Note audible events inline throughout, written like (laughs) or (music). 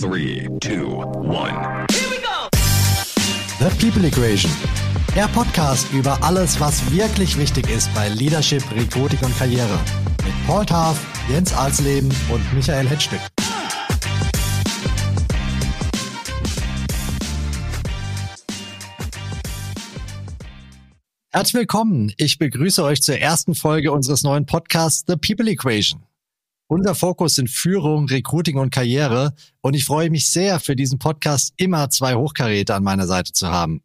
Three, two, one. The People Equation. Der Podcast über alles, was wirklich wichtig ist bei Leadership, Recruiting und Karriere. Mit Paul Taff, Jens Alsleben und Michael Hetzstück. Herzlich willkommen. Ich begrüße euch zur ersten Folge unseres neuen Podcasts The People Equation. Unser Fokus sind Führung, Recruiting und Karriere und ich freue mich sehr, für diesen Podcast immer zwei Hochkaräter an meiner Seite zu haben.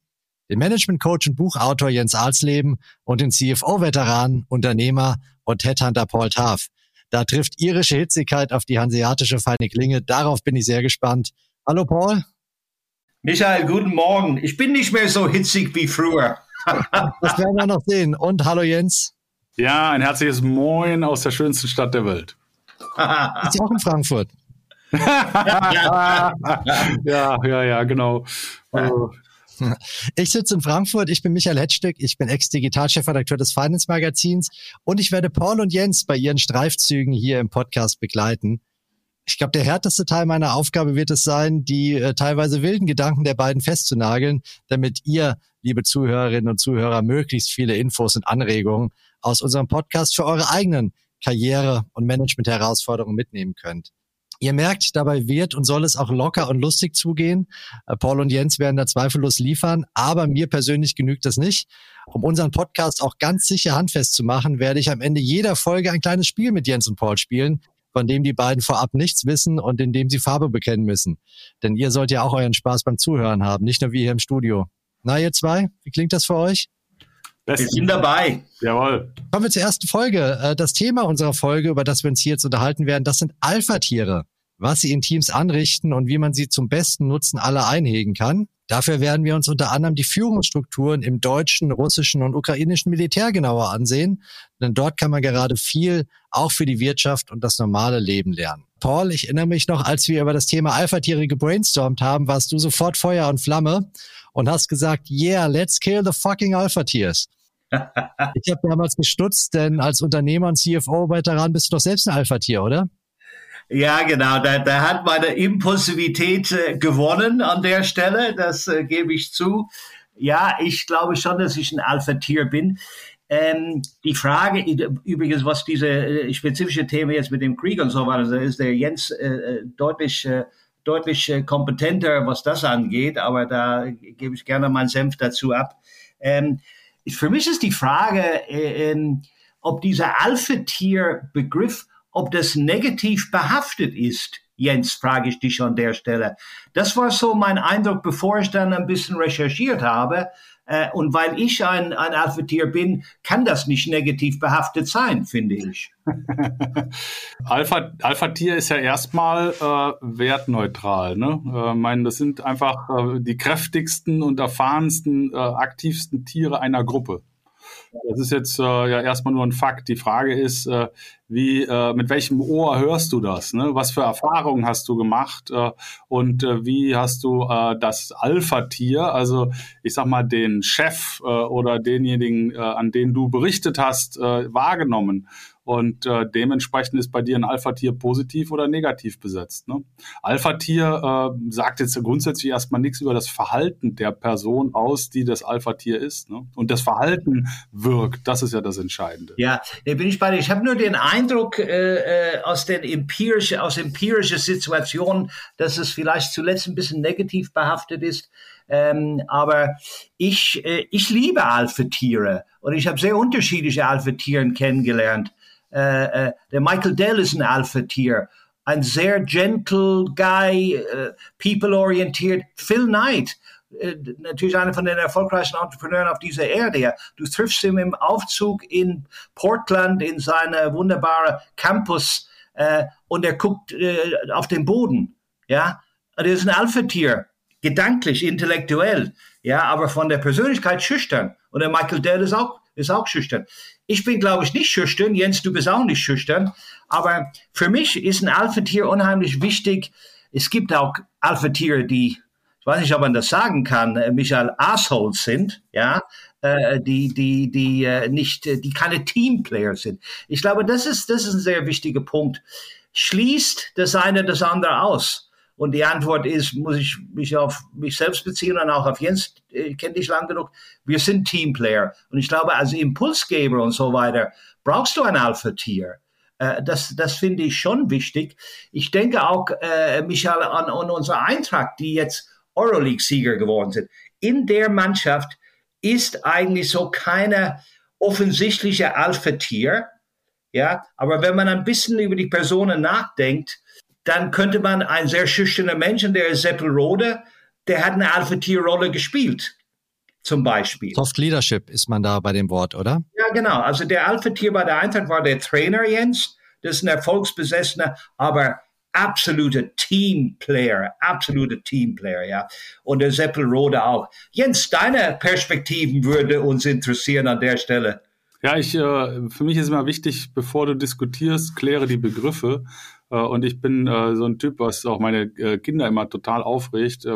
Den Management-Coach und Buchautor Jens Alsleben und den CFO-Veteran, Unternehmer und Headhunter Paul Taff. Da trifft irische Hitzigkeit auf die hanseatische feine Klinge. Darauf bin ich sehr gespannt. Hallo Paul. Michael, guten Morgen. Ich bin nicht mehr so hitzig wie früher. (laughs) das werden wir noch sehen. Und hallo Jens. Ja, ein herzliches Moin aus der schönsten Stadt der Welt. Ist auch in Frankfurt. (laughs) ja, ja, ja, genau. Also. Ich sitze in Frankfurt, ich bin Michael Hetzstück, ich bin Ex-Digitalchefredakteur des Finance Magazins und ich werde Paul und Jens bei ihren Streifzügen hier im Podcast begleiten. Ich glaube, der härteste Teil meiner Aufgabe wird es sein, die äh, teilweise wilden Gedanken der beiden festzunageln, damit ihr, liebe Zuhörerinnen und Zuhörer, möglichst viele Infos und Anregungen aus unserem Podcast für eure eigenen Karriere- und Management-Herausforderungen mitnehmen könnt. Ihr merkt, dabei wird und soll es auch locker und lustig zugehen. Äh, Paul und Jens werden da zweifellos liefern, aber mir persönlich genügt das nicht. Um unseren Podcast auch ganz sicher handfest zu machen, werde ich am Ende jeder Folge ein kleines Spiel mit Jens und Paul spielen, von dem die beiden vorab nichts wissen und in dem sie Farbe bekennen müssen. Denn ihr sollt ja auch euren Spaß beim Zuhören haben, nicht nur wie hier im Studio. Na, ihr zwei, wie klingt das für euch? Wir sind dabei. Jawohl. Kommen wir zur ersten Folge. Äh, das Thema unserer Folge, über das wir uns hier jetzt unterhalten werden, das sind Alpha-Tiere. Was sie in Teams anrichten und wie man sie zum besten Nutzen aller einhegen kann. Dafür werden wir uns unter anderem die Führungsstrukturen im deutschen, russischen und ukrainischen Militär genauer ansehen, denn dort kann man gerade viel auch für die Wirtschaft und das normale Leben lernen. Paul, ich erinnere mich noch, als wir über das Thema Alpha-Tiere gebrainstormt haben, warst du sofort Feuer und Flamme und hast gesagt, yeah, let's kill the fucking Alpha-Tiers ich habe damals gestutzt, denn als Unternehmer und CFO-Veteran bist du doch selbst ein Alpha-Tier, oder? Ja, genau. Da, da hat meine Impulsivität äh, gewonnen an der Stelle. Das äh, gebe ich zu. Ja, ich glaube schon, dass ich ein Alpha-Tier bin. Ähm, die Frage übrigens, was diese äh, spezifische Thema jetzt mit dem Krieg und so weiter, ist der Jens äh, äh deutlich äh, deutlich kompetenter, was das angeht, aber da gebe ich gerne meinen Senf dazu ab. Ähm, für mich ist die Frage, äh, ähm, ob dieser Alpha-Tier-Begriff, ob das negativ behaftet ist. Jens, frage ich dich an der Stelle. Das war so mein Eindruck, bevor ich dann ein bisschen recherchiert habe. Äh, und weil ich ein, ein Alpha-Tier bin, kann das nicht negativ behaftet sein, finde ich. (laughs) Alpha, Alpha-Tier ist ja erstmal äh, wertneutral. Ne? Äh, meine, das sind einfach äh, die kräftigsten und erfahrensten, äh, aktivsten Tiere einer Gruppe. Das ist jetzt äh, ja erstmal nur ein Fakt. Die Frage ist, äh, wie, äh, mit welchem Ohr hörst du das? Ne? Was für Erfahrungen hast du gemacht? Äh, und äh, wie hast du äh, das Alpha-Tier, also ich sag mal den Chef äh, oder denjenigen, äh, an den du berichtet hast, äh, wahrgenommen? Und äh, dementsprechend ist bei dir ein Alpha-Tier positiv oder negativ besetzt. Ne? Alpha-Tier äh, sagt jetzt grundsätzlich erstmal nichts über das Verhalten der Person aus, die das Alpha-Tier ist. Ne? Und das Verhalten wirkt, das ist ja das Entscheidende. Ja, da bin ich bei dir. Ich habe nur den Eindruck äh, äh aus den empirische, aus empirischer Situation, dass es vielleicht zuletzt ein bisschen negativ behaftet ist. Ähm, aber ich, äh, ich liebe Alpha-Tiere und ich habe sehr unterschiedliche Alpha-Tieren kennengelernt. Äh, äh, der Michael Dell ist ein Alpha-Tier. Ein sehr gentle Guy, äh, people-orientiert. Phil Knight, äh, natürlich einer von den erfolgreichsten Entrepreneuren auf dieser Erde. Du triffst ihn im Aufzug in Portland in seiner wunderbaren Campus äh, und er guckt äh, auf den Boden. Ja, er ist ein Alpha-Tier, gedanklich, intellektuell, ja, aber von der Persönlichkeit schüchtern. Und der Michael Dell ist auch ist auch schüchtern. Ich bin, glaube ich, nicht schüchtern. Jens, du bist auch nicht schüchtern. Aber für mich ist ein Alpha-Tier unheimlich wichtig. Es gibt auch Alpha-Tiere, die, ich weiß nicht, ob man das sagen kann, äh, Michael, Assholes sind, ja, äh, die, die, die äh, nicht, die keine Teamplayer sind. Ich glaube, das ist, das ist ein sehr wichtiger Punkt. Schließt das eine das andere aus. Und die Antwort ist, muss ich mich auf mich selbst beziehen und auch auf Jens, ich kenne dich lang genug, wir sind Teamplayer. Und ich glaube, als Impulsgeber und so weiter, brauchst du ein Alpha-Tier. Äh, das, das finde ich schon wichtig. Ich denke auch, äh, Michael, an, an unsere Eintracht, die jetzt Euroleague-Sieger geworden sind. In der Mannschaft ist eigentlich so keine offensichtliche Alpha-Tier. Ja, aber wenn man ein bisschen über die Personen nachdenkt, dann könnte man ein sehr schüchterner Mensch, und der ist Seppel Rode, der hat eine Alpha-Tier-Rolle gespielt, zum Beispiel. Soft Leadership ist man da bei dem Wort, oder? Ja, genau. Also der Alpha-Tier bei der Eintracht war der Trainer Jens. Das ist ein erfolgsbesessener, aber absoluter Teamplayer, absoluter Teamplayer, ja. Und der Seppel Rode auch. Jens, deine Perspektiven würde uns interessieren an der Stelle. Ja, ich, äh, für mich ist immer wichtig, bevor du diskutierst, kläre die Begriffe. Äh, und ich bin äh, so ein Typ, was auch meine äh, Kinder immer total aufregt.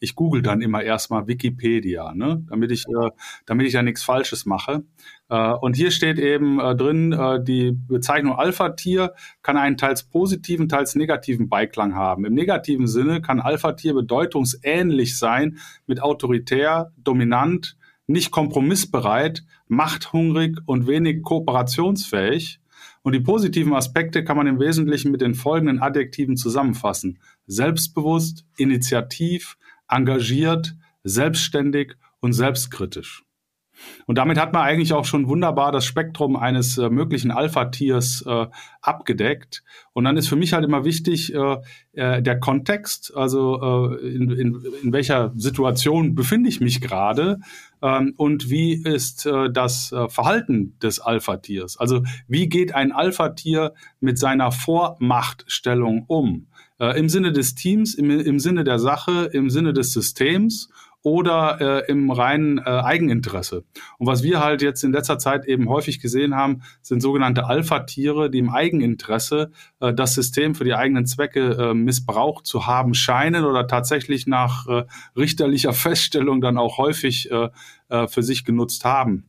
Ich google dann immer erstmal Wikipedia, ne? damit ich, damit ich da nichts Falsches mache. Und hier steht eben drin, die Bezeichnung Alpha-Tier kann einen teils positiven, teils negativen Beiklang haben. Im negativen Sinne kann Alpha-Tier bedeutungsähnlich sein mit autoritär, dominant, nicht kompromissbereit, machthungrig und wenig kooperationsfähig. Und die positiven Aspekte kann man im Wesentlichen mit den folgenden Adjektiven zusammenfassen. Selbstbewusst, initiativ, engagiert, selbstständig und selbstkritisch. Und damit hat man eigentlich auch schon wunderbar das Spektrum eines äh, möglichen Alpha-Tiers äh, abgedeckt. Und dann ist für mich halt immer wichtig äh, äh der Kontext, also äh, in, in, in welcher Situation befinde ich mich gerade und wie ist äh, das Verhalten des Alpha-Tiers. Also wie geht ein Alpha-Tier mit seiner Vormachtstellung um? Im Sinne des Teams, im, im Sinne der Sache, im Sinne des Systems oder äh, im reinen äh, Eigeninteresse. Und was wir halt jetzt in letzter Zeit eben häufig gesehen haben, sind sogenannte Alpha-Tiere, die im Eigeninteresse äh, das System für die eigenen Zwecke äh, missbraucht zu haben scheinen oder tatsächlich nach äh, richterlicher (laughs) Feststellung dann auch häufig äh, äh, für sich genutzt haben.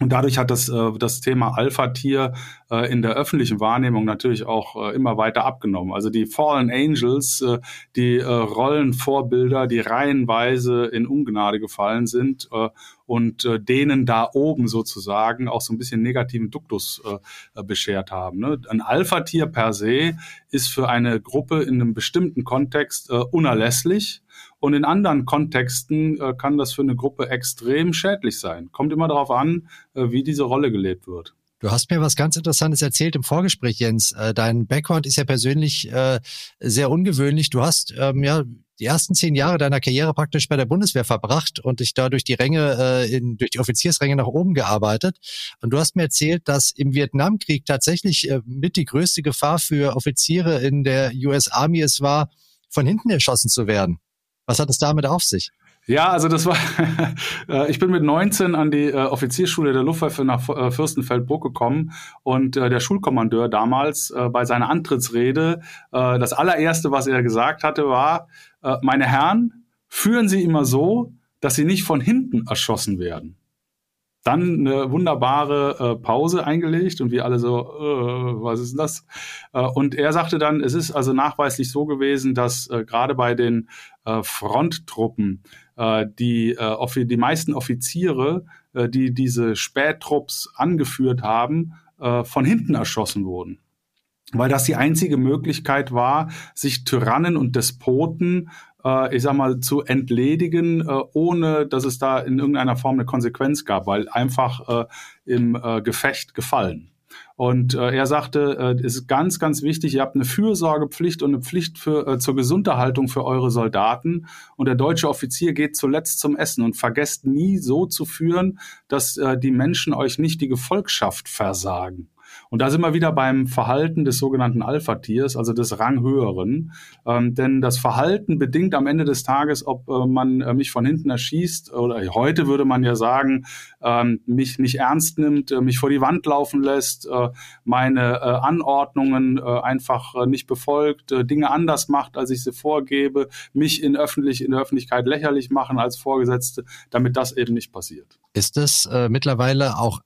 Und dadurch hat das, äh, das Thema Alpha-Tier äh, in der öffentlichen Wahrnehmung natürlich auch äh, immer weiter abgenommen. Also die Fallen Angels, äh, die äh, Rollenvorbilder, die reihenweise in Ungnade gefallen sind äh, und äh, denen da oben sozusagen auch so ein bisschen negativen Duktus äh, beschert haben. Ne? Ein Alpha-Tier per se ist für eine Gruppe in einem bestimmten Kontext äh, unerlässlich und in anderen Kontexten äh, kann das für eine Gruppe extrem schädlich sein. Kommt immer darauf an, äh, wie diese Rolle gelebt wird. Du hast mir was ganz Interessantes erzählt im Vorgespräch, Jens. Äh, dein Background ist ja persönlich äh, sehr ungewöhnlich. Du hast ähm, ja die ersten zehn Jahre deiner Karriere praktisch bei der Bundeswehr verbracht und dich da durch die Ränge, äh, in, durch die Offiziersränge nach oben gearbeitet. Und du hast mir erzählt, dass im Vietnamkrieg tatsächlich äh, mit die größte Gefahr für Offiziere in der US Army es war, von hinten erschossen zu werden. Was hat es damit auf sich? Ja, also das war, (laughs) äh, ich bin mit 19 an die äh, Offizierschule der Luftwaffe nach äh, Fürstenfeldbruck gekommen und der Schulkommandeur damals bei seiner Antrittsrede, das allererste, was er gesagt hatte, war, meine Herren, führen Sie immer so, dass Sie nicht von hinten erschossen werden. Dann eine wunderbare äh, Pause eingelegt und wir alle so, äh, was ist denn das? Äh, und er sagte dann, es ist also nachweislich so gewesen, dass äh, gerade bei den äh, Fronttruppen äh, die, die meisten Offiziere, die diese Spättrupps angeführt haben, von hinten erschossen wurden weil das die einzige Möglichkeit war, sich Tyrannen und Despoten äh, ich sag mal, zu entledigen, äh, ohne dass es da in irgendeiner Form eine Konsequenz gab, weil einfach äh, im äh, Gefecht gefallen. Und äh, er sagte, äh, es ist ganz, ganz wichtig, ihr habt eine Fürsorgepflicht und eine Pflicht für, äh, zur Gesunderhaltung für eure Soldaten. Und der deutsche Offizier geht zuletzt zum Essen und vergesst nie so zu führen, dass äh, die Menschen euch nicht die Gefolgschaft versagen. Und da sind wir wieder beim Verhalten des sogenannten Alpha-Tiers, also des Ranghöheren. Ähm, denn das Verhalten bedingt am Ende des Tages, ob äh, man äh, mich von hinten erschießt oder heute würde man ja sagen, ähm, mich nicht ernst nimmt, äh, mich vor die Wand laufen lässt, äh, meine äh, Anordnungen äh, einfach nicht befolgt, Dinge anders macht, als ich sie vorgebe, mich in, öffentlich, in der Öffentlichkeit lächerlich machen als Vorgesetzte, damit das eben nicht passiert. Ist es mittlerweile auch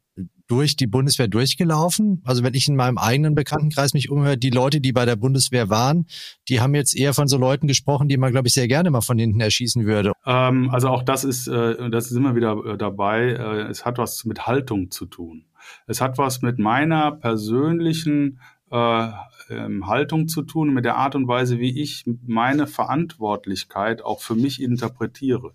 durch die Bundeswehr durchgelaufen. Also wenn ich in meinem eigenen Bekanntenkreis mich umhöre, die Leute, die bei der Bundeswehr waren, die haben jetzt eher von so Leuten gesprochen, die man, glaube ich, sehr gerne mal von hinten erschießen würde. Ähm, also auch das ist, äh, das ist immer wieder äh, dabei. Äh, es hat was mit Haltung zu tun. Es hat was mit meiner persönlichen äh, ähm, Haltung zu tun, mit der Art und Weise, wie ich meine Verantwortlichkeit auch für mich interpretiere.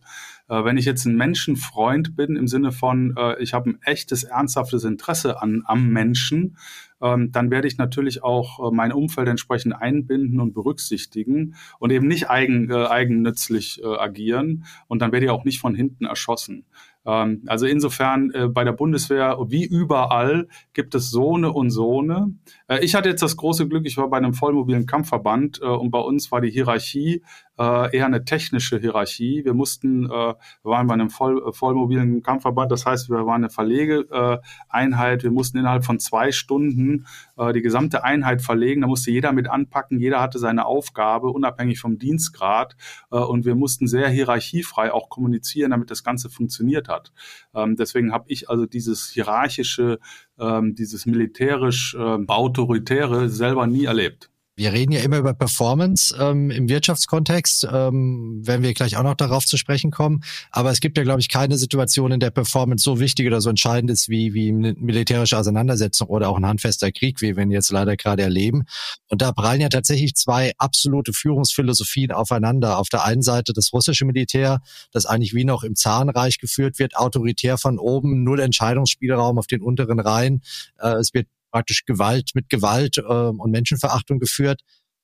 Äh, wenn ich jetzt ein Menschenfreund bin, im Sinne von, äh, ich habe ein echtes, ernsthaftes Interesse an, am Menschen, ähm, dann werde ich natürlich auch äh, mein Umfeld entsprechend einbinden und berücksichtigen und eben nicht eigen, äh, eigennützlich äh, agieren. Und dann werde ich auch nicht von hinten erschossen. Ähm, also insofern äh, bei der Bundeswehr wie überall gibt es Sohne und Sohne. Äh, ich hatte jetzt das große Glück, ich war bei einem vollmobilen Kampfverband äh, und bei uns war die Hierarchie äh, eher eine technische Hierarchie. Wir mussten, äh, wir waren bei einem voll, äh, vollmobilen Kampfverband, das heißt, wir waren eine Verlegeeinheit. wir mussten innerhalb von zwei Stunden äh, die gesamte Einheit verlegen. Da musste jeder mit anpacken, jeder hatte seine Aufgabe, unabhängig vom Dienstgrad. Äh, und wir mussten sehr hierarchiefrei auch kommunizieren, damit das Ganze funktioniert hat. Ähm, deswegen habe ich also dieses hierarchische, ähm, dieses militärisch äh, autoritäre selber nie erlebt. Wir reden ja immer über Performance ähm, im Wirtschaftskontext, ähm, werden wir gleich auch noch darauf zu sprechen kommen. Aber es gibt ja, glaube ich, keine Situation, in der Performance so wichtig oder so entscheidend ist wie, wie eine militärische Auseinandersetzung oder auch ein handfester Krieg, wie wir ihn jetzt leider gerade erleben. Und da prallen ja tatsächlich zwei absolute Führungsphilosophien aufeinander. Auf der einen Seite das russische Militär, das eigentlich wie noch im Zarenreich geführt wird, autoritär von oben, null Entscheidungsspielraum auf den unteren Reihen. Äh, es wird praktisch Gewalt mit Gewalt äh, und Menschenverachtung geführt.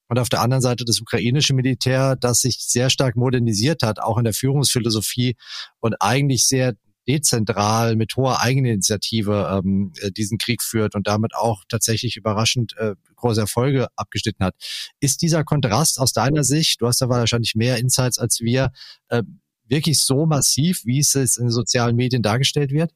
Und auf der anderen Seite das ukrainische Militär, das sich sehr stark modernisiert hat, auch in der Führungsphilosophie und eigentlich sehr dezentral mit hoher Eigeninitiative ähm, äh, diesen Krieg führt und damit auch tatsächlich überraschend äh, große Erfolge abgeschnitten hat. Ist dieser Kontrast aus deiner Sicht, du hast da wahrscheinlich mehr Insights als wir, äh, wirklich so massiv, wie es in den sozialen Medien dargestellt wird?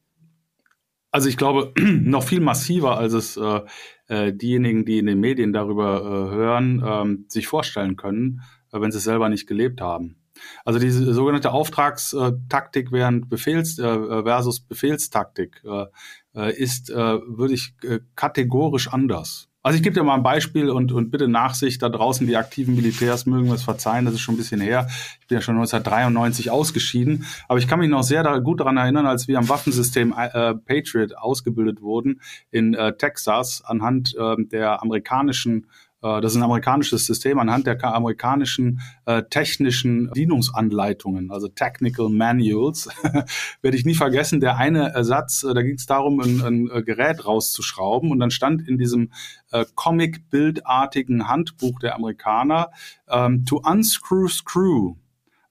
Also ich glaube, (clears throat) noch viel massiver, als es äh, äh, diejenigen, die in den Medien darüber äh, hören, ähm, sich vorstellen können, äh, wenn sie es selber nicht gelebt haben. Also diese sogenannte Auftragstaktik während Befehls äh, versus Befehlstaktik äh, äh, ist, äh, würde ich äh, kategorisch anders. Also ich gebe dir mal ein Beispiel und, und bitte Nachsicht da draußen, die aktiven Militärs mögen es verzeihen, das ist schon ein bisschen her. Ich bin ja schon 1993 ausgeschieden, aber ich kann mich noch sehr da, gut daran erinnern, als wir am Waffensystem äh, Patriot ausgebildet wurden in äh, Texas anhand äh, der amerikanischen äh, das ist ein amerikanisches System anhand der amerikanischen äh, technischen Bedienungsanleitungen, also Technical Manuals, (laughs) werde ich nie vergessen. Der eine Ersatz, äh, da ging es darum, ein, ein, äh, Gerät rauszuschrauben und dann stand in diesem äh, Comic-bildartigen Handbuch der Amerikaner ähm, to unscrew screw,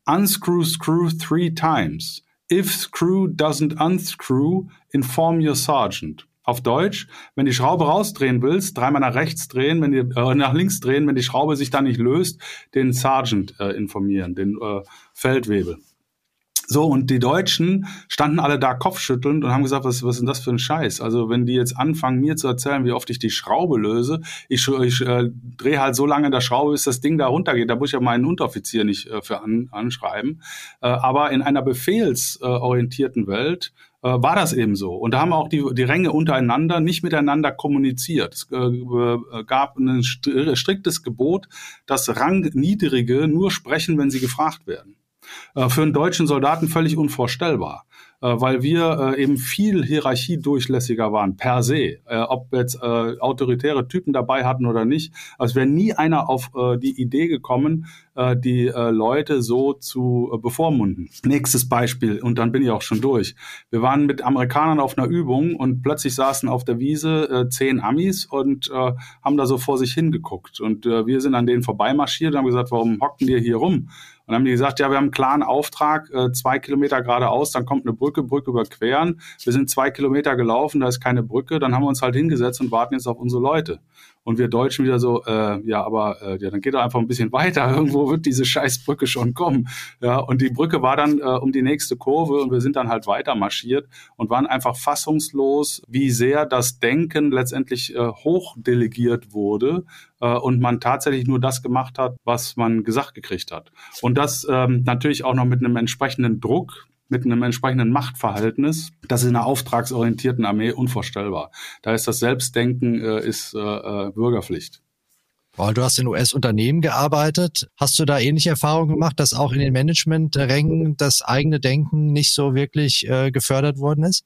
unscrew screw three times. If screw doesn't unscrew, inform your sergeant. Auf Deutsch, wenn die Schraube rausdrehen willst, dreimal nach rechts drehen, wenn die, äh, nach links drehen, wenn die Schraube sich dann nicht löst, den Sergeant äh, informieren, den äh, Feldwebel. So, und die Deutschen standen alle da kopfschüttelnd und haben gesagt, was, was ist denn das für ein Scheiß? Also, wenn die jetzt anfangen, mir zu erzählen, wie oft ich die Schraube löse, ich, ich äh, drehe halt so lange in der Schraube, bis das Ding da runtergeht. Da muss ich ja meinen Unteroffizier nicht äh, für an, anschreiben. Äh, aber in einer befehlsorientierten Welt war das eben so. Und da haben auch die, die Ränge untereinander nicht miteinander kommuniziert. Es äh, äh gab ein striktes Gebot, dass Rangniedrige nur sprechen, wenn sie gefragt werden. Äh, für einen deutschen Soldaten völlig unvorstellbar. Äh, weil wir äh, eben viel hierarchiedurchlässiger waren, per se. Äh, ob jetzt autoritäre Typen dabei hatten oder nicht. Also wäre nie einer auf die Idee gekommen, die Leute so zu bevormunden. Nächstes Beispiel, und dann bin ich auch schon durch. Wir waren mit Amerikanern auf einer Übung und plötzlich saßen auf der Wiese zehn Amis und haben da so vor sich hingeguckt. Und wir sind an denen vorbeimarschiert und haben gesagt, warum hocken die hier rum? Und dann haben die gesagt, ja, wir haben einen klaren Auftrag, zwei Kilometer geradeaus, dann kommt eine Brücke, Brücke überqueren. Wir sind zwei Kilometer gelaufen, da ist keine Brücke, dann haben wir uns halt hingesetzt und warten jetzt auf unsere Leute. Und wir Deutschen wieder so, äh, ja, aber äh, ja, dann geht er einfach ein bisschen (laughs) weiter. Irgendwo wird diese Scheißbrücke schon kommen. Ja, und die Brücke war dann äh, um die nächste Kurve und wir sind dann halt weiter marschiert und waren einfach fassungslos, wie sehr das Denken letztendlich äh, hochdelegiert wurde äh, und man tatsächlich nur das gemacht hat, was man gesagt gekriegt hat. Und das ähm, natürlich auch noch mit einem entsprechenden Druck mit einem entsprechenden Machtverhältnis. Das ist in einer auftragsorientierten Armee unvorstellbar. Da ist das Selbstdenken äh, ist äh, äh Bürgerpflicht. Paul, du hast in US-Unternehmen gearbeitet. Hast du da ähnliche Erfahrungen gemacht, dass auch in den Management-Rängen das eigene Denken nicht so wirklich äh, gefördert worden ist?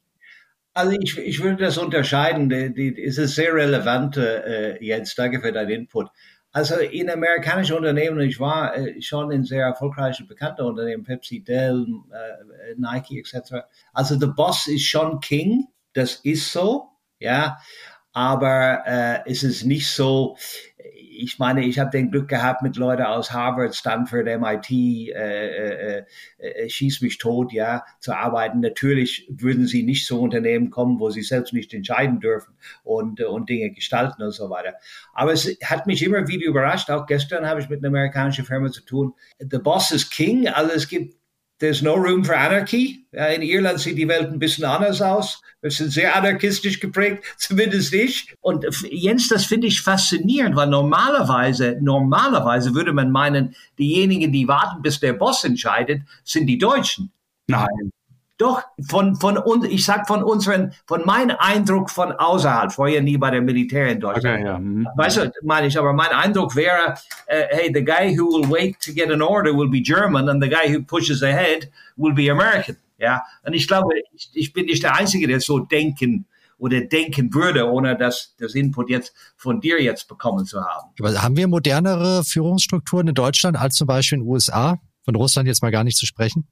Also ich, ich würde das unterscheiden. Die, die, es ist sehr relevant, äh, Jens. Danke für deinen Input. Also in amerikanischen Unternehmen, ich war schon in sehr erfolgreichen, bekannten Unternehmen, Pepsi, Dell, äh, Nike etc. Also der Boss ist schon King, das ist so, ja, aber äh, es ist nicht so, ich meine, ich habe den Glück gehabt mit Leuten aus Harvard, Stanford, MIT, äh, äh, äh, schieß mich tot, ja, zu arbeiten. Natürlich würden sie nicht zu Unternehmen kommen, wo sie selbst nicht entscheiden dürfen und, äh, und Dinge gestalten und so weiter. Aber es hat mich immer wieder überrascht. Auch gestern habe ich mit einer amerikanischen Firma zu tun. The Boss is King. Also es gibt There's no room for anarchy. In Irland sieht die Welt ein bisschen anders aus. Wir sind sehr anarchistisch geprägt, (laughs) zumindest ich. Und Jens, das finde ich faszinierend, weil normalerweise, normalerweise würde man meinen, diejenigen, die warten, bis der Boss entscheidet, sind die Deutschen. Nein. Doch, von, von uns, ich sag von unseren, von meinem Eindruck von außerhalb, vorher nie bei der Militär in Deutschland. Okay, ja. Mhm. Weißt du, meine ich, aber mein Eindruck wäre, uh, hey, the guy who will wait to get an order will be German and the guy who pushes ahead will be American. Ja, und ich glaube, ich, ich bin nicht der Einzige, der so denken oder denken würde, ohne das, das Input jetzt von dir jetzt bekommen zu haben. Aber haben wir modernere Führungsstrukturen in Deutschland als zum Beispiel in den USA? Von Russland jetzt mal gar nicht zu sprechen?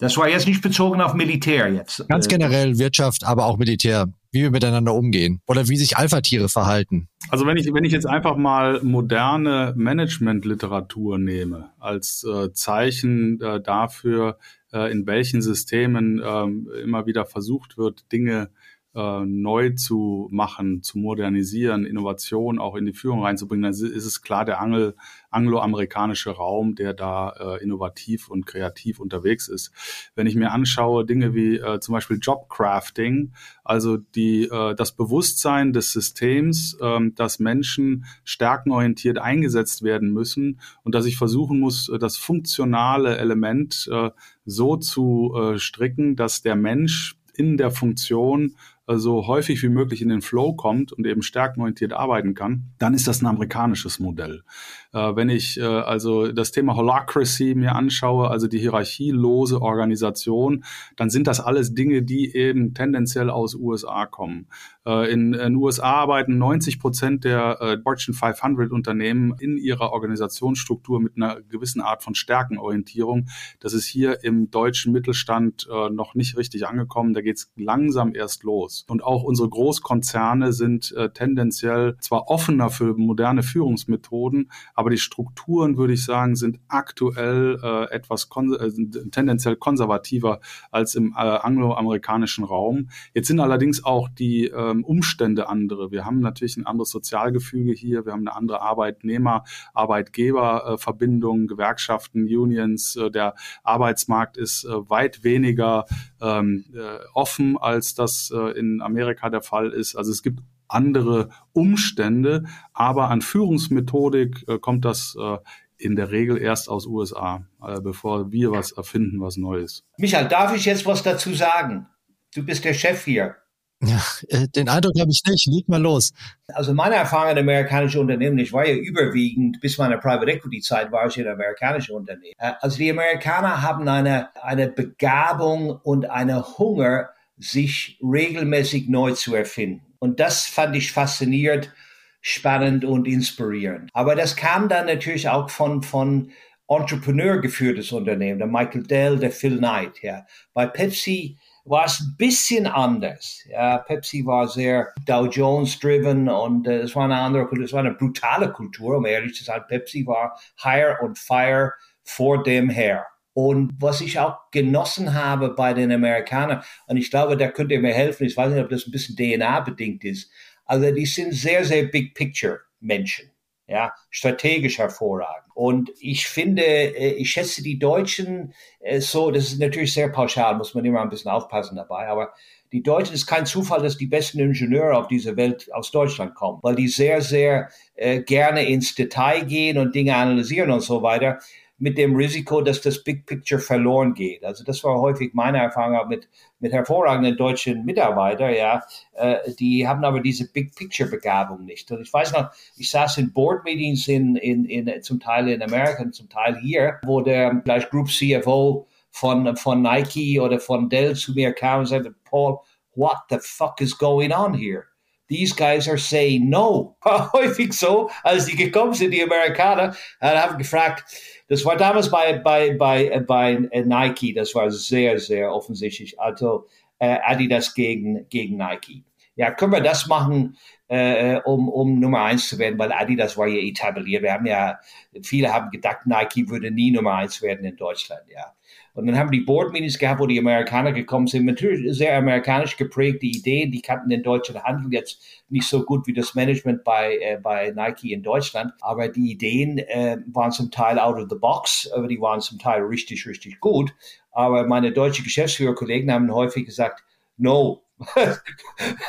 Das war jetzt nicht bezogen auf Militär jetzt. Ganz äh, generell Wirtschaft, aber auch Militär. Wie wir miteinander umgehen oder wie sich Alpha-Tiere verhalten. Also wenn ich, wenn ich jetzt einfach mal moderne Management-Literatur nehme als äh, Zeichen äh, dafür, äh, in welchen Systemen ähm, immer wieder versucht wird, Dinge äh, neu zu machen, zu modernisieren, Innovation auch in die Führung reinzubringen, dann ist es klar der Angel, angloamerikanische Raum, der da äh, innovativ und kreativ unterwegs ist. Wenn ich mir anschaue, Dinge wie äh, zum Beispiel Jobcrafting, also die, äh, das Bewusstsein des Systems, äh, dass Menschen stärkenorientiert eingesetzt werden müssen und dass ich versuchen muss, das funktionale Element äh, so zu äh, stricken, dass der Mensch in der Funktion so häufig wie möglich in den Flow kommt und eben stärkenorientiert arbeiten kann, dann ist das ein amerikanisches Modell. Äh, wenn ich äh, also das Thema Holacracy mir anschaue, also die hierarchielose Organisation, dann sind das alles Dinge, die eben tendenziell aus USA kommen. Äh, in den USA arbeiten 90 Prozent der äh, Fortune 500 Unternehmen in ihrer Organisationsstruktur mit einer gewissen Art von Stärkenorientierung. Das ist hier im deutschen Mittelstand äh, noch nicht richtig angekommen. Da geht es langsam erst los. Und auch unsere Großkonzerne sind äh, tendenziell zwar offener für moderne Führungsmethoden, aber die Strukturen, würde ich sagen, sind aktuell äh, etwas kon äh, tendenziell konservativer als im äh, angloamerikanischen Raum. Jetzt sind allerdings auch die ähm, Umstände andere. Wir haben natürlich ein anderes Sozialgefüge hier, wir haben eine andere Arbeitnehmer, Arbeitgeberverbindung, Gewerkschaften, Unions. Äh, der Arbeitsmarkt ist äh, weit weniger ähm, äh, offen, als das äh, in Amerika der Fall ist. Also es gibt andere Umstände, aber an Führungsmethodik äh, kommt das äh, in der Regel erst aus USA, äh, bevor wir was erfinden, was Neues. Michael, darf ich jetzt was dazu sagen? Du bist der Chef hier. Ja, äh, den Eindruck habe ich nicht. Leg mal los. Also meine Erfahrung in amerikanischen Unternehmen, ich war ja überwiegend, bis meiner Private Equity Zeit war ich in amerikanischen Unternehmen. Äh, also die Amerikaner haben eine, eine Begabung und eine Hunger, sich regelmäßig neu zu erfinden. Und das fand ich faszinierend, spannend und inspirierend. Aber das kam dann natürlich auch von, von Entrepreneur geführtes Unternehmen, der Michael Dell, der Phil Knight, ja. Bei Pepsi war es ein bisschen anders. Ja, Pepsi war sehr Dow Jones driven und äh, es war eine andere Kultur, es war eine brutale Kultur, um ehrlich zu sein. Pepsi war Hire und Fire vor dem Her. Und was ich auch genossen habe bei den Amerikanern, und ich glaube, da könnt ihr mir helfen, ich weiß nicht, ob das ein bisschen DNA-bedingt ist, also die sind sehr, sehr Big Picture Menschen, ja, strategisch hervorragend. Und ich finde, äh, ich schätze die Deutschen äh, so, das ist natürlich sehr pauschal, muss man immer ein bisschen aufpassen dabei, aber die Deutschen ist kein Zufall, dass die besten Ingenieure auf dieser Welt aus Deutschland kommen, weil die sehr, sehr äh, gerne ins Detail gehen und Dinge analysieren und so weiter. Mit dem Risiko, dass das Big Picture verloren geht. Also das war häufig meine Erfahrung mit, mit hervorragenden deutschen Mitarbeitern, ja. Äh, die haben aber diese Big Picture Begabung nicht. Und ich weiß noch, ich saß in Board Meetings in, in, in, zum Teil in Amerika und zum Teil hier, wo der gleich Group CFO von, von Nike oder von Dell zu mir kam und sagte, Paul, what the fuck is going on here? these guys are saying no. (laughs) Häufig so, als die gekommen sind, die Amerikaner, haben gefragt, das war damals bei, bei, bei, bei Nike, das war sehr, sehr offensichtlich. Also äh, Adidas gegen, gegen Nike. Ja, können wir das machen, äh, um, um Nummer eins zu werden, weil Adidas war ja etabliert. Wir haben ja, viele haben gedacht, Nike würde nie Nummer eins werden in Deutschland, ja. Und dann haben die Board Meetings gehabt, wo die Amerikaner gekommen sind. Natürlich sehr amerikanisch geprägte Ideen, die kannten den deutschen Handel jetzt nicht so gut wie das Management bei, äh, bei Nike in Deutschland. Aber die Ideen äh, waren zum Teil out of the box, aber die waren zum Teil richtig, richtig gut. Aber meine deutschen Geschäftsführerkollegen haben häufig gesagt, no, (laughs)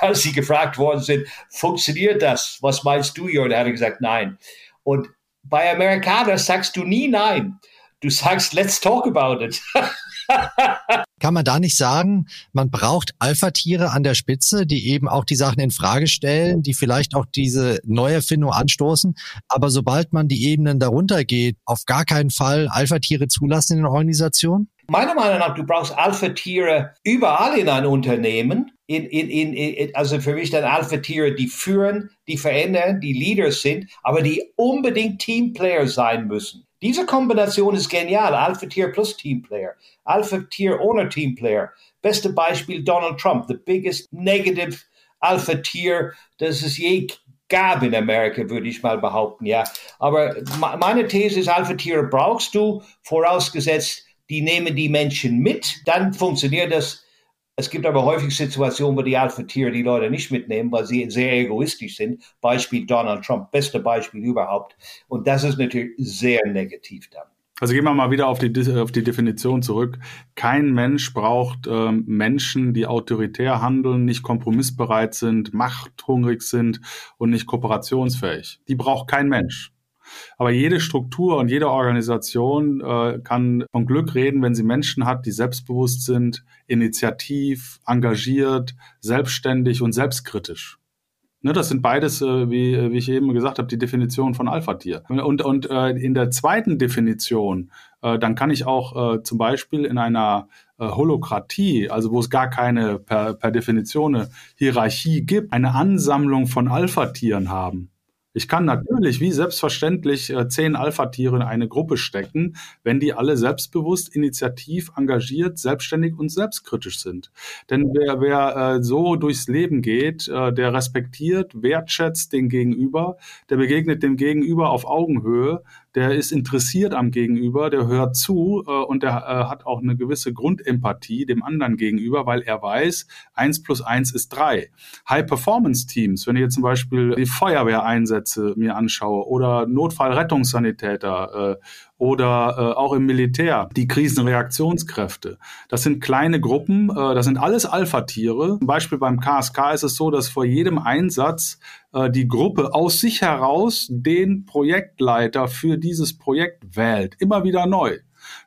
als sie gefragt worden sind, funktioniert das? Was meinst du, Jörn? Er hat gesagt, nein. Und bei Amerikanern sagst du nie nein du sagst, let's talk about it. (laughs) Kann man da nicht sagen, man braucht Alpha-Tiere an der Spitze, die eben auch die Sachen in Frage stellen, die vielleicht auch diese Neuerfindung anstoßen. Aber sobald man die Ebenen darunter geht, auf gar keinen Fall Alpha-Tiere zulassen in der Organisation? Meiner Meinung nach, du brauchst Alpha-Tiere überall in ein Unternehmen. In, in, in, in, also für mich dann Alpha-Tiere, die führen, die verändern, die Leaders sind, aber die unbedingt Teamplayer sein müssen. Diese Kombination ist genial. Alpha Tier plus Teamplayer. Alpha Tier ohne Teamplayer. Beste Beispiel Donald Trump, the biggest negative Alpha Tier, das es je gab in Amerika, würde ich mal behaupten, ja. Aber meine These ist, Alpha Tier brauchst du, vorausgesetzt, die nehmen die Menschen mit, dann funktioniert das es gibt aber häufig Situationen, wo die Alpha-Tiere die Leute nicht mitnehmen, weil sie sehr egoistisch sind. Beispiel Donald Trump, beste Beispiel überhaupt. Und das ist natürlich sehr negativ dann. Also gehen wir mal wieder auf die, auf die Definition zurück. Kein Mensch braucht ähm, Menschen, die autoritär handeln, nicht kompromissbereit sind, machthungrig sind und nicht kooperationsfähig. Die braucht kein Mensch. Aber jede Struktur und jede Organisation äh, kann von Glück reden, wenn sie Menschen hat, die selbstbewusst sind, initiativ, engagiert, selbstständig und selbstkritisch. Ne, das sind beides, äh, wie, wie ich eben gesagt habe, die Definition von Alpha-Tier. Und, und äh, in der zweiten Definition, äh, dann kann ich auch äh, zum Beispiel in einer äh, Holokratie, also wo es gar keine per, per Definition eine Hierarchie gibt, eine Ansammlung von Alpha-Tieren haben. Ich kann natürlich wie selbstverständlich äh, zehn Alpha-Tiere in eine Gruppe stecken, wenn die alle selbstbewusst, initiativ, engagiert, selbstständig und selbstkritisch sind. Denn wer, wer äh, so durchs Leben geht, äh, der respektiert, wertschätzt den Gegenüber, der begegnet dem Gegenüber auf Augenhöhe, der ist interessiert am Gegenüber, der hört zu äh, und der äh, hat auch eine gewisse Grundempathie dem anderen gegenüber, weil er weiß, eins plus eins ist drei. High-Performance-Teams, wenn ich jetzt zum Beispiel die Feuerwehreinsätze mir anschaue oder Notfallrettungssanitäter äh, oder äh, auch im Militär die Krisenreaktionskräfte. Das sind kleine Gruppen, äh, das sind alles Alpha-Tiere. Zum Beispiel beim KSK ist es so, dass vor jedem Einsatz äh, die Gruppe aus sich heraus den Projektleiter für dieses Projekt wählt. Immer wieder neu.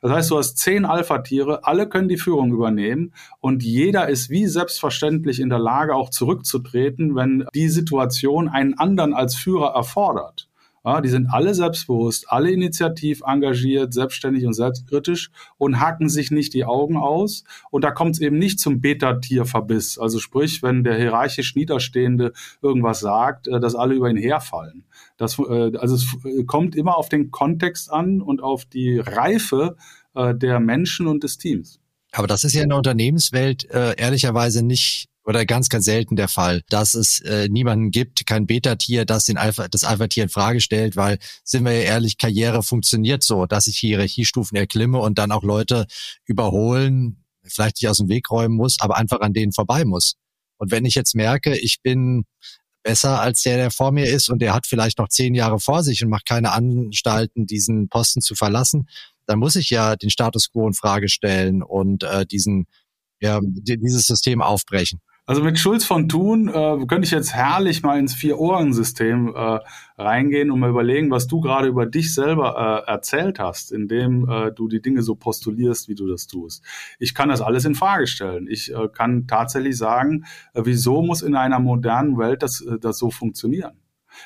Das heißt, du hast zehn Alpha-Tiere, alle können die Führung übernehmen und jeder ist wie selbstverständlich in der Lage, auch zurückzutreten, wenn die Situation einen anderen als Führer erfordert. Ja, die sind alle selbstbewusst, alle initiativ engagiert, selbstständig und selbstkritisch und hacken sich nicht die Augen aus. Und da kommt es eben nicht zum Beta-Tier-Verbiss. Also sprich, wenn der hierarchisch Niederstehende irgendwas sagt, äh, dass alle über ihn herfallen. Das, äh, also es äh, kommt immer auf den Kontext an und auf die Reife der Menschen und des Teams. Aber das ist ja in der Unternehmenswelt äh, ehrlicherweise nicht oder ganz, ganz selten der Fall, dass es äh, niemanden gibt, kein Beta-Tier, das den Alpha, das Alpha-Tier in Frage stellt, weil, sind wir ja ehrlich, Karriere funktioniert so, dass ich Hierarchiestufen erklimme und dann auch Leute überholen, vielleicht nicht aus dem Weg räumen muss, aber einfach an denen vorbei muss. Und wenn ich jetzt merke, ich bin besser als der, der vor mir ist und der hat vielleicht noch zehn Jahre vor sich und macht keine Anstalten, diesen Posten zu verlassen, dann muss ich ja den Status quo in Frage stellen und äh, diesen ja, dieses System aufbrechen. Also mit Schulz von Thun äh, könnte ich jetzt herrlich mal ins Vier-Ohren-System äh, reingehen und mal überlegen, was du gerade über dich selber äh, erzählt hast, indem äh, du die Dinge so postulierst, wie du das tust. Ich kann das alles in Frage stellen. Ich äh, kann tatsächlich sagen, äh, wieso muss in einer modernen Welt das, äh, das so funktionieren?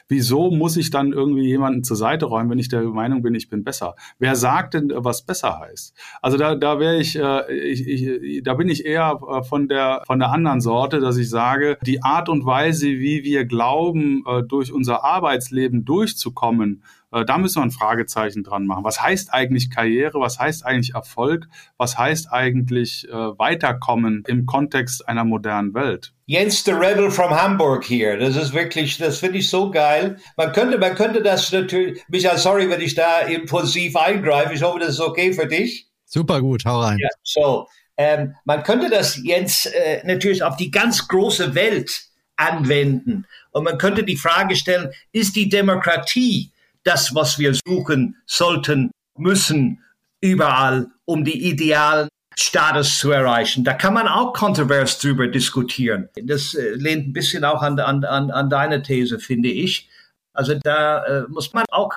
Wieso muss ich dann irgendwie jemanden zur Seite räumen, wenn ich der Meinung bin, ich bin besser? Wer sagt denn, was besser heißt? Also da, da wäre ich, äh, ich, ich, da bin ich eher äh, von der von der anderen Sorte, dass ich sage, die Art und Weise, wie wir glauben, äh, durch unser Arbeitsleben durchzukommen, da müssen wir ein Fragezeichen dran machen. Was heißt eigentlich Karriere? Was heißt eigentlich Erfolg? Was heißt eigentlich äh, Weiterkommen im Kontext einer modernen Welt? Jens the Rebel from Hamburg hier. Das ist wirklich, das finde ich so geil. Man könnte, man könnte das natürlich, Michael, sorry, wenn ich da impulsiv eingreife. Ich hoffe, das ist okay für dich. Super gut, hau rein. Ja, so, ähm, man könnte das, Jens, äh, natürlich auf die ganz große Welt anwenden. Und man könnte die Frage stellen, ist die Demokratie das, was wir suchen sollten, müssen, überall, um die idealen Status zu erreichen. Da kann man auch kontrovers drüber diskutieren. Das äh, lehnt ein bisschen auch an, an, an deine These, finde ich. Also da äh, muss man auch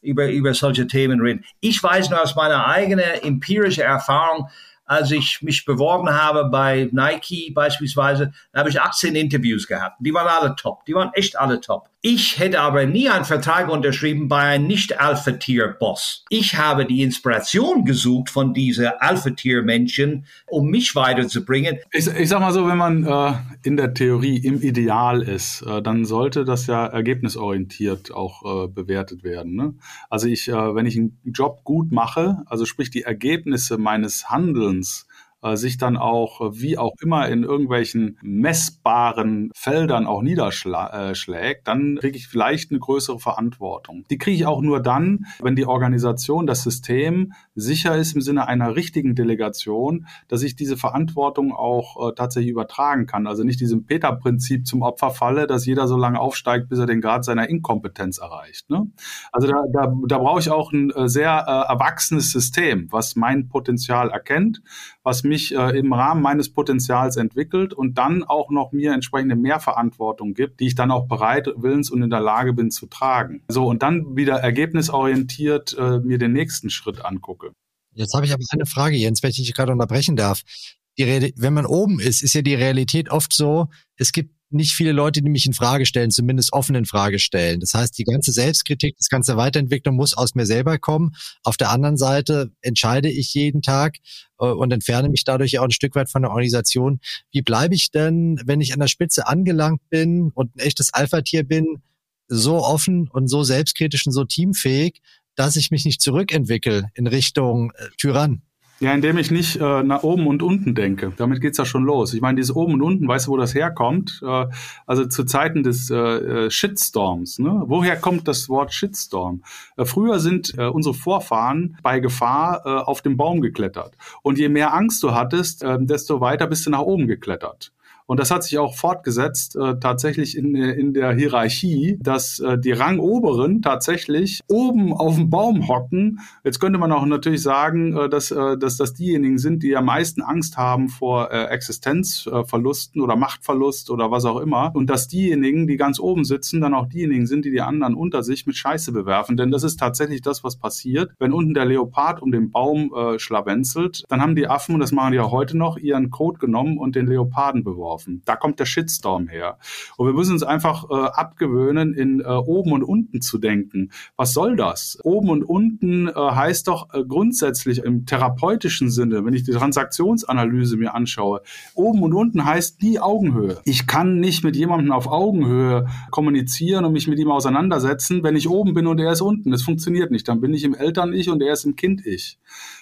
über, über solche Themen reden. Ich weiß nur aus meiner eigenen empirischen Erfahrung, als ich mich beworben habe bei Nike beispielsweise, da habe ich 18 Interviews gehabt. Die waren alle top. Die waren echt alle top. Ich hätte aber nie einen Vertrag unterschrieben bei einem Nicht-Alpha-Tier-Boss. Ich habe die Inspiration gesucht von diesen Alpha-Tier-Menschen, um mich weiterzubringen. Ich, ich sag mal so, wenn man äh, in der Theorie im Ideal ist, äh, dann sollte das ja ergebnisorientiert auch äh, bewertet werden. Ne? Also ich, äh, wenn ich einen Job gut mache, also sprich die Ergebnisse meines Handelns sich dann auch, äh, wie auch immer, in irgendwelchen messbaren Feldern auch niederschlägt, äh, dann kriege ich vielleicht eine größere Verantwortung. Die kriege ich auch nur dann, wenn die Organisation, das System sicher ist im Sinne einer richtigen Delegation, dass ich diese Verantwortung auch äh, tatsächlich übertragen kann. Also nicht diesem Peter-Prinzip zum Opfer falle, dass jeder so lange aufsteigt, bis er den Grad seiner Inkompetenz erreicht. Ne? Also da, da, da brauche ich auch ein sehr äh, erwachsenes System, was mein Potenzial erkennt, was mich äh, im Rahmen meines Potenzials entwickelt und dann auch noch mir entsprechende Mehrverantwortung gibt, die ich dann auch bereit, willens und in der Lage bin zu tragen. So, und dann wieder ergebnisorientiert äh, mir den nächsten Schritt angucke. Jetzt habe ich aber eine Frage, Jens, wenn ich gerade unterbrechen darf. Die wenn man oben ist, ist ja die Realität oft so, es gibt nicht viele Leute, die mich in Frage stellen, zumindest offen in Frage stellen. Das heißt, die ganze Selbstkritik, das ganze Weiterentwicklung muss aus mir selber kommen. Auf der anderen Seite entscheide ich jeden Tag äh, und entferne mich dadurch auch ein Stück weit von der Organisation. Wie bleibe ich denn, wenn ich an der Spitze angelangt bin und ein echtes Alpha-Tier bin, so offen und so selbstkritisch und so teamfähig, dass ich mich nicht zurückentwickle in Richtung äh, Tyrann? Ja, indem ich nicht äh, nach oben und unten denke. Damit geht's ja schon los. Ich meine, dieses oben und unten, weißt du, wo das herkommt? Äh, also zu Zeiten des äh, äh, Shitstorms. Ne? Woher kommt das Wort Shitstorm? Äh, früher sind äh, unsere Vorfahren bei Gefahr äh, auf den Baum geklettert. Und je mehr Angst du hattest, äh, desto weiter bist du nach oben geklettert. Und das hat sich auch fortgesetzt äh, tatsächlich in, in der Hierarchie, dass äh, die Rangoberen tatsächlich oben auf dem Baum hocken. Jetzt könnte man auch natürlich sagen, äh, dass, äh, dass das diejenigen sind, die am meisten Angst haben vor äh, Existenzverlusten oder Machtverlust oder was auch immer. Und dass diejenigen, die ganz oben sitzen, dann auch diejenigen sind, die die anderen unter sich mit Scheiße bewerfen. Denn das ist tatsächlich das, was passiert. Wenn unten der Leopard um den Baum äh, schlawenzelt, dann haben die Affen, und das machen die auch heute noch, ihren Code genommen und den Leoparden beworfen laufen. Da kommt der Shitstorm her. Und wir müssen uns einfach äh, abgewöhnen, in äh, oben und unten zu denken. Was soll das? Oben und unten äh, heißt doch äh, grundsätzlich im therapeutischen Sinne, wenn ich die Transaktionsanalyse mir anschaue, oben und unten heißt nie Augenhöhe. Ich kann nicht mit jemandem auf Augenhöhe kommunizieren und mich mit ihm auseinandersetzen, wenn ich oben bin und er ist unten. Das funktioniert nicht. Dann bin ich im Eltern-Ich und er ist im Kind-Ich.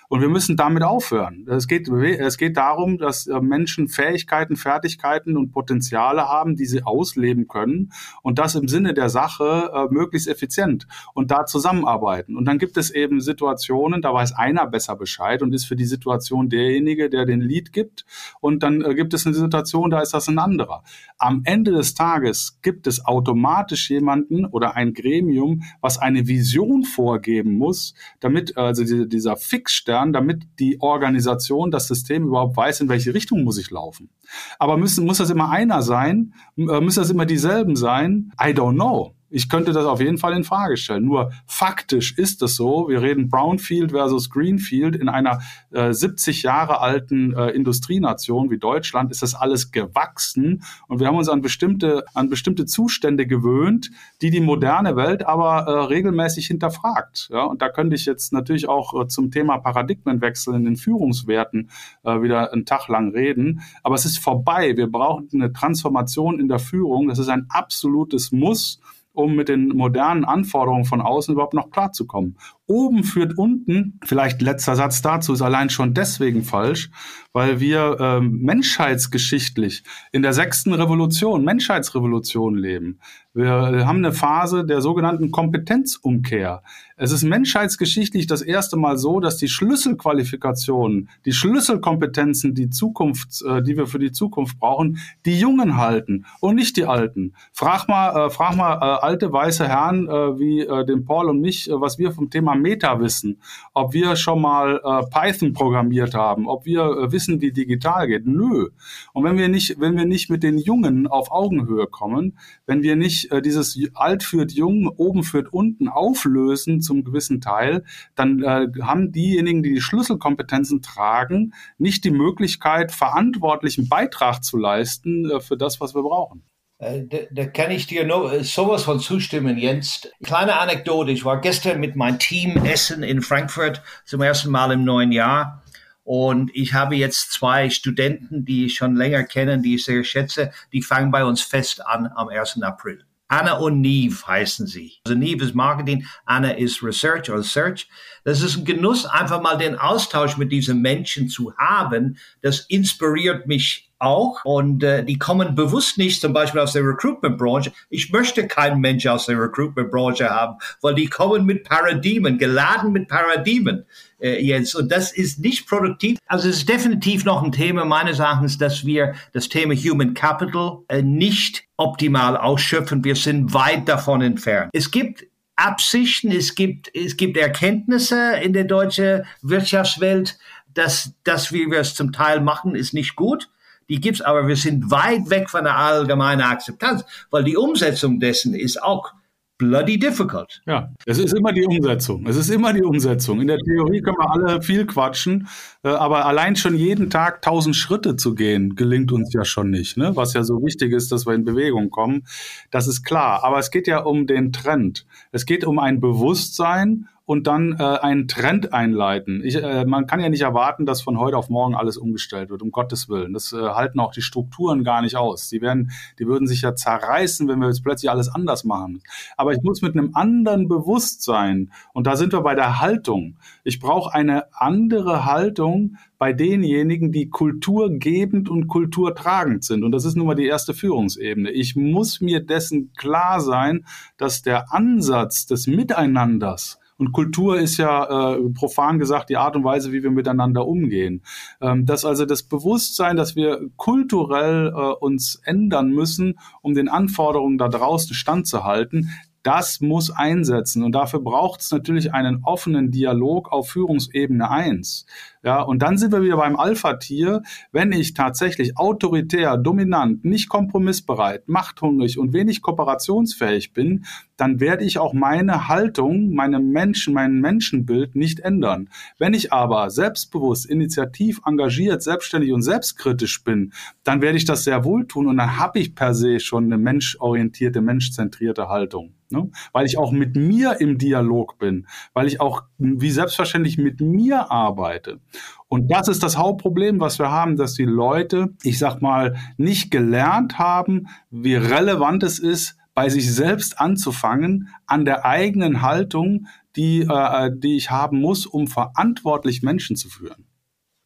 Und wir müssen damit aufhören. Es geht, es geht darum, dass äh, Menschen Fähigkeiten, Fertigkeiten und Potenziale haben, die sie ausleben können und das im Sinne der Sache äh, möglichst effizient und da zusammenarbeiten. Und dann gibt es eben Situationen, da weiß einer besser Bescheid und ist für die Situation derjenige, der den Lied gibt. Und dann äh, gibt es eine Situation, da ist das ein anderer. Am Ende des Tages gibt es automatisch jemanden oder ein Gremium, was eine Vision vorgeben muss, damit also dieser Fixstern, damit die Organisation, das System überhaupt weiß, in welche Richtung muss ich laufen. Aber müssen, muss das immer einer sein? Äh, müssen das immer dieselben sein? I don't know. Ich könnte das auf jeden Fall in Frage stellen. Nur faktisch ist es so. Wir reden Brownfield versus Greenfield in einer äh, 70 Jahre alten äh, Industrienation wie Deutschland ist das alles gewachsen und wir haben uns an bestimmte an bestimmte Zustände gewöhnt, die die moderne Welt aber äh, regelmäßig hinterfragt. Ja, und da könnte ich jetzt natürlich auch äh, zum Thema Paradigmenwechsel in den Führungswerten äh, wieder einen Tag lang reden. Aber es ist vorbei. Wir brauchen eine Transformation in der Führung. Das ist ein absolutes Muss um mit den modernen Anforderungen von außen überhaupt noch klarzukommen. Oben führt unten, vielleicht letzter Satz dazu, ist allein schon deswegen falsch, weil wir ähm, menschheitsgeschichtlich in der sechsten Revolution, Menschheitsrevolution leben. Wir haben eine Phase der sogenannten Kompetenzumkehr. Es ist menschheitsgeschichtlich das erste Mal so, dass die Schlüsselqualifikationen, die Schlüsselkompetenzen, die Zukunft, äh, die wir für die Zukunft brauchen, die Jungen halten und nicht die Alten. Frag mal, äh, frag mal äh, alte weiße Herren äh, wie äh, den Paul und mich, äh, was wir vom Thema Meta wissen, ob wir schon mal äh, Python programmiert haben, ob wir äh, wissen, wie digital geht. Nö. Und wenn wir nicht, wenn wir nicht mit den Jungen auf Augenhöhe kommen, wenn wir nicht äh, dieses alt führt jung, oben führt unten auflösen zum gewissen Teil, dann äh, haben diejenigen, die die Schlüsselkompetenzen tragen, nicht die Möglichkeit, verantwortlichen Beitrag zu leisten äh, für das, was wir brauchen. Äh, da, da, kann ich dir nur äh, sowas von zustimmen, Jens. Kleine Anekdote. Ich war gestern mit meinem Team Essen in Frankfurt zum ersten Mal im neuen Jahr. Und ich habe jetzt zwei Studenten, die ich schon länger kenne, die ich sehr schätze. Die fangen bei uns fest an am 1. April. Anna und Neve heißen sie. Also Neve ist Marketing, Anna ist Research oder Search. Das ist ein Genuss, einfach mal den Austausch mit diesen Menschen zu haben. Das inspiriert mich auch und äh, die kommen bewusst nicht zum Beispiel aus der Recruitment-Branche. Ich möchte keinen Mensch aus der Recruitment-Branche haben, weil die kommen mit Paradigmen, geladen mit Paradigmen, äh, Jens. Und das ist nicht produktiv. Also es ist definitiv noch ein Thema meines Erachtens, dass wir das Thema Human Capital äh, nicht optimal ausschöpfen. Wir sind weit davon entfernt. Es gibt Absichten, es gibt, es gibt Erkenntnisse in der deutschen Wirtschaftswelt, dass das, wie wir es zum Teil machen, ist nicht gut die gibt's, aber wir sind weit weg von der allgemeinen Akzeptanz, weil die Umsetzung dessen ist auch bloody difficult. Ja, es ist immer die Umsetzung. Es ist immer die Umsetzung. In der Theorie können wir alle viel quatschen, äh, aber allein schon jeden Tag tausend Schritte zu gehen, gelingt uns ja schon nicht. Ne? Was ja so wichtig ist, dass wir in Bewegung kommen, das ist klar. Aber es geht ja um den Trend. Es geht um ein Bewusstsein und dann äh, einen Trend einleiten. Ich, äh, man kann ja nicht erwarten, dass von heute auf morgen alles umgestellt wird, um Gottes Willen. Das äh, halten auch die Strukturen gar nicht aus. Die werden, die würden sich ja zerreißen, wenn wir jetzt plötzlich alles anders machen. Aber ich muss mit einem anderen Bewusstsein, und da sind wir bei der Haltung. Ich brauche eine andere Haltung bei denjenigen, die kulturgebend und kulturtragend sind. Und das ist nun mal die erste Führungsebene. Ich muss mir dessen klar sein, dass der Ansatz des Miteinanders und Kultur ist ja äh, profan gesagt die Art und Weise, wie wir miteinander umgehen. Ähm, dass also das Bewusstsein, dass wir kulturell äh, uns ändern müssen, um den Anforderungen da draußen standzuhalten, das muss einsetzen. Und dafür braucht es natürlich einen offenen Dialog auf Führungsebene eins. Ja, und dann sind wir wieder beim Alpha-Tier. Wenn ich tatsächlich autoritär, dominant, nicht kompromissbereit, machthungrig und wenig kooperationsfähig bin, dann werde ich auch meine Haltung, meine Menschen, mein Menschenbild nicht ändern. Wenn ich aber selbstbewusst, initiativ, engagiert, selbstständig und selbstkritisch bin, dann werde ich das sehr wohl tun und dann habe ich per se schon eine menschorientierte, menschzentrierte Haltung. Ne? Weil ich auch mit mir im Dialog bin, weil ich auch wie selbstverständlich mit mir arbeite. Und das ist das Hauptproblem, was wir haben, dass die Leute, ich sag mal, nicht gelernt haben, wie relevant es ist, bei sich selbst anzufangen, an der eigenen Haltung, die, äh, die ich haben muss, um verantwortlich Menschen zu führen.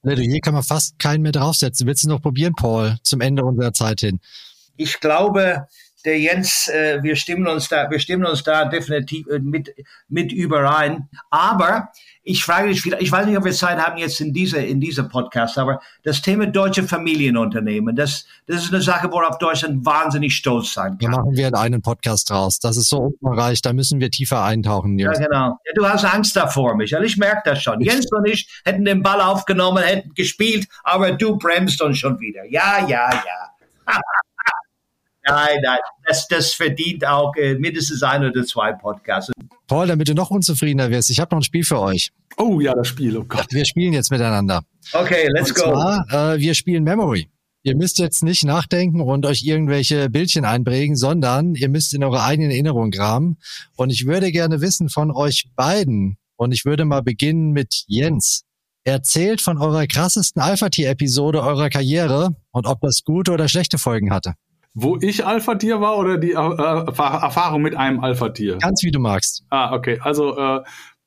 Hier kann man fast keinen mehr draufsetzen. Willst du noch probieren, Paul, zum Ende unserer Zeit hin? Ich glaube, der Jens, äh, wir stimmen uns da, wir stimmen uns da definitiv äh, mit, mit überein. Aber ich frage dich wieder, ich weiß nicht, ob wir Zeit haben jetzt in dieser, in dieser Podcast, aber das Thema deutsche Familienunternehmen, das, das ist eine Sache, worauf Deutschland wahnsinnig stolz sein kann. Da machen wir einen Podcast draus. Das ist so umfangreich, da müssen wir tiefer eintauchen. Jens. Ja, genau. Ja, du hast Angst davor, Michael. Ich merke das schon. Jens und ich hätten den Ball aufgenommen, hätten gespielt, aber du bremst uns schon wieder. Ja, ja, ja. (laughs) Nein, nein, das, das verdient auch äh, mindestens ein oder zwei Podcasts. Paul, damit du noch unzufriedener wirst, ich habe noch ein Spiel für euch. Oh ja, das Spiel, oh Gott. Wir spielen jetzt miteinander. Okay, let's Und go. zwar, äh, wir spielen Memory. Ihr müsst jetzt nicht nachdenken und euch irgendwelche Bildchen einprägen, sondern ihr müsst in eure eigenen Erinnerungen graben. Und ich würde gerne wissen von euch beiden, und ich würde mal beginnen mit Jens. Erzählt von eurer krassesten Alpha-Tier-Episode eurer Karriere und ob das gute oder schlechte Folgen hatte. Wo ich Alpha-Tier war oder die äh, Erfahrung mit einem Alpha-Tier? Ganz wie du magst. Ah, okay. Also äh,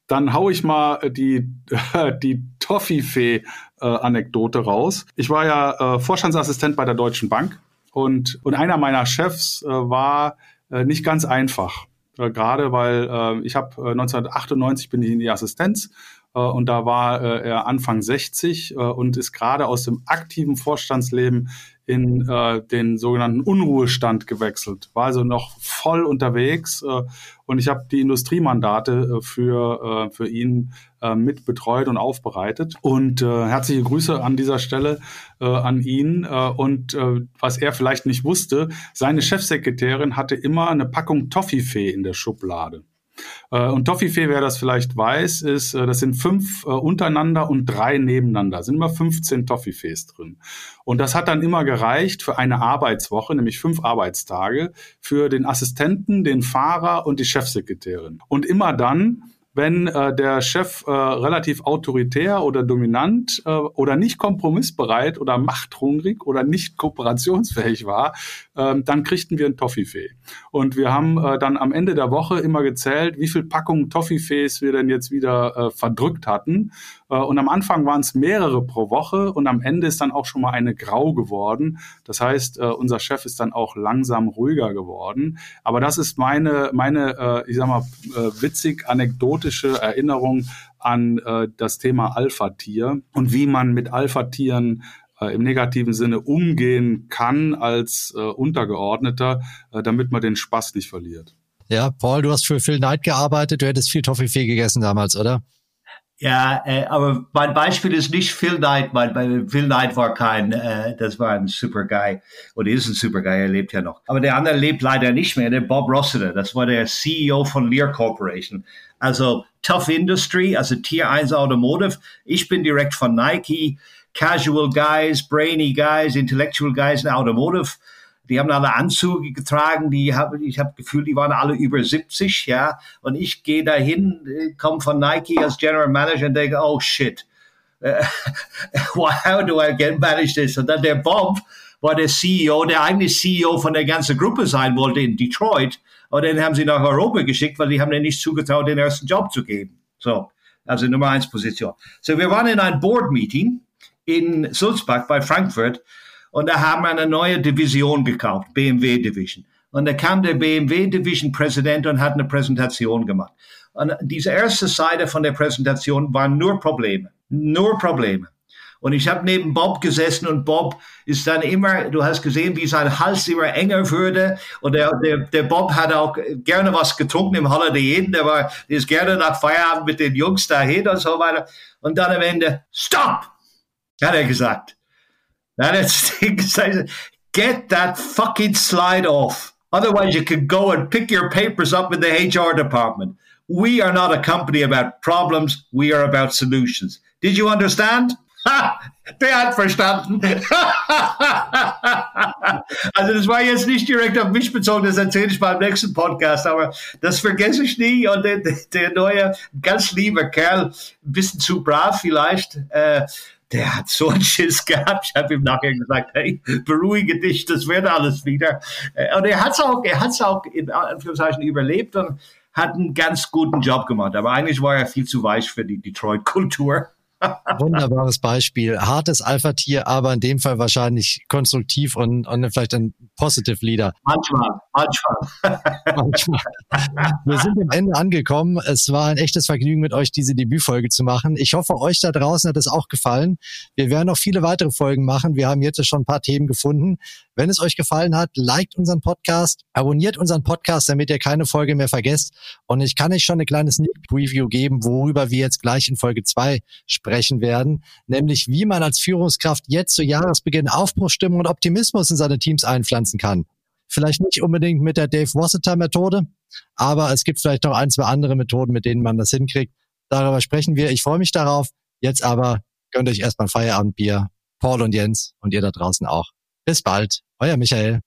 dann hau ich mal die, (laughs) die Toffifee-Anekdote raus. Ich war ja äh, Vorstandsassistent bei der Deutschen Bank und, und einer meiner Chefs äh, war äh, nicht ganz einfach. Äh, Gerade weil äh, ich habe äh, 1998 bin ich in die Assistenz äh, und da war äh, er Anfang 60 äh, und ist gerade aus dem aktiven Vorstandsleben in äh, den sogenannten Unruhestand gewechselt, war also noch voll unterwegs äh, und ich habe die Industriemandate äh, für, äh, für ihn äh, mit betreut und aufbereitet. Und äh, herzliche Grüße an dieser Stelle äh, an ihn. Äh, und äh, was er vielleicht nicht wusste, seine Chefsekretärin hatte immer eine Packung Toffifee in der Schublade. Äh, Und Toffifee, wer das vielleicht weiß, ist, äh, das sind fünf äh, untereinander und drei nebeneinander. Da sind immer 15 Toffifees drin. Und das hat dann immer gereicht für eine Arbeitswoche, nämlich fünf Arbeitstage, für den Assistenten, den Fahrer und die Chefsekretärin. Und immer dann, wenn äh, der Chef äh, relativ autoritär oder dominant äh, oder nicht kompromissbereit oder machthungrig oder nicht kooperationsfähig war, ähm, dann kriegten wir ein Toffifee. Und wir haben äh, dann am Ende der Woche immer gezählt, wie viel Packungen Toffifees wir denn jetzt wieder äh, verdrückt hatten. Äh, und am Anfang waren es mehrere pro Woche und am Ende ist dann auch schon mal eine grau geworden. Das heißt, äh, unser Chef ist dann auch langsam ruhiger geworden. Aber das ist meine, meine äh, ich sag mal, äh, witzig anekdotische Erinnerung an äh, das Thema Alpha-Tier und wie man mit Alpha-Tieren äh, im negativen Sinne umgehen kann als äh, Untergeordneter, äh, damit man den Spaß nicht verliert. Ja, Paul, du hast für Phil Knight gearbeitet, du hättest viel Toffifee gegessen damals, oder? Ja, äh, aber mein Beispiel ist nicht Phil Knight. Mein, mein, Phil Knight war kein, äh, das war ein super Guy oder ist ein super Guy, er lebt ja noch. Aber der andere lebt leider nicht mehr, der Bob Rossiter, das war der CEO von Lear Corporation. Also Tough Industry, also Tier 1 Automotive. Ich bin direkt von Nike, Casual Guys, Brainy Guys, Intellectual Guys in Automotive. Die haben alle Anzüge getragen, die hab, ich habe Gefühl, die waren alle über 70, ja. Und ich gehe dahin, äh, komme von Nike als General Manager und denke, oh shit, (laughs) uh, how do I get manage this? Und dann der Bob war der CEO, der eigentlich CEO von der ganzen Gruppe sein wollte in Detroit. Und den haben sie nach Europa geschickt, weil die haben den nicht zugetraut, den ersten Job zu geben. So, also Nummer eins Position. So, wir waren in ein Board Meeting in Sulzbach bei Frankfurt und da haben wir eine neue Division gekauft, BMW Division. Und da kam der BMW Division Präsident und hat eine Präsentation gemacht. Und diese erste Seite von der Präsentation waren nur Probleme, nur Probleme. Und ich habe neben Bob gesessen und Bob ist dann immer, du hast gesehen, wie sein Hals immer enger wurde. Und der, der, der Bob hat auch gerne was getrunken im Holiday Inn. Der war, der ist gerne nach Feierabend mit den Jungs dahin und so weiter. Und dann am Ende, Stop! Hat er gesagt. Dann hat er (laughs) gesagt, get that fucking slide off. Otherwise you can go and pick your papers up in the HR department. We are not a company about problems. We are about solutions. Did you understand? Ha, (laughs) der hat verstanden. (laughs) also das war jetzt nicht direkt auf mich bezogen, das erzähle ich beim nächsten Podcast, aber das vergesse ich nie. Und der, der neue, ganz lieber Kerl, ein bisschen zu brav vielleicht, äh, der hat so einen Schiss gehabt. Ich habe ihm nachher gesagt, hey, beruhige dich, das wird alles wieder. Äh, und er hat es auch, er hat's auch in Anführungszeichen überlebt und hat einen ganz guten Job gemacht. Aber eigentlich war er viel zu weich für die Detroit-Kultur. Wunderbares Beispiel. Hartes Alpha-Tier, aber in dem Fall wahrscheinlich konstruktiv und, und vielleicht ein Positive Leader. Manchmal, manchmal. manchmal. Wir sind am Ende angekommen. Es war ein echtes Vergnügen, mit euch diese Debütfolge zu machen. Ich hoffe, euch da draußen hat es auch gefallen. Wir werden noch viele weitere Folgen machen. Wir haben jetzt schon ein paar Themen gefunden. Wenn es euch gefallen hat, liked unseren Podcast, abonniert unseren Podcast, damit ihr keine Folge mehr vergesst. Und ich kann euch schon eine kleine Sneak Preview geben, worüber wir jetzt gleich in Folge zwei sprechen besprechen werden, nämlich wie man als Führungskraft jetzt zu Jahresbeginn Aufbruchstimmung und Optimismus in seine Teams einpflanzen kann. Vielleicht nicht unbedingt mit der Dave Rossiter Methode, aber es gibt vielleicht noch ein, zwei andere Methoden, mit denen man das hinkriegt. Darüber sprechen wir. Ich freue mich darauf. Jetzt aber gönnt euch erstmal Feierabendbier. Paul und Jens und ihr da draußen auch. Bis bald. Euer Michael.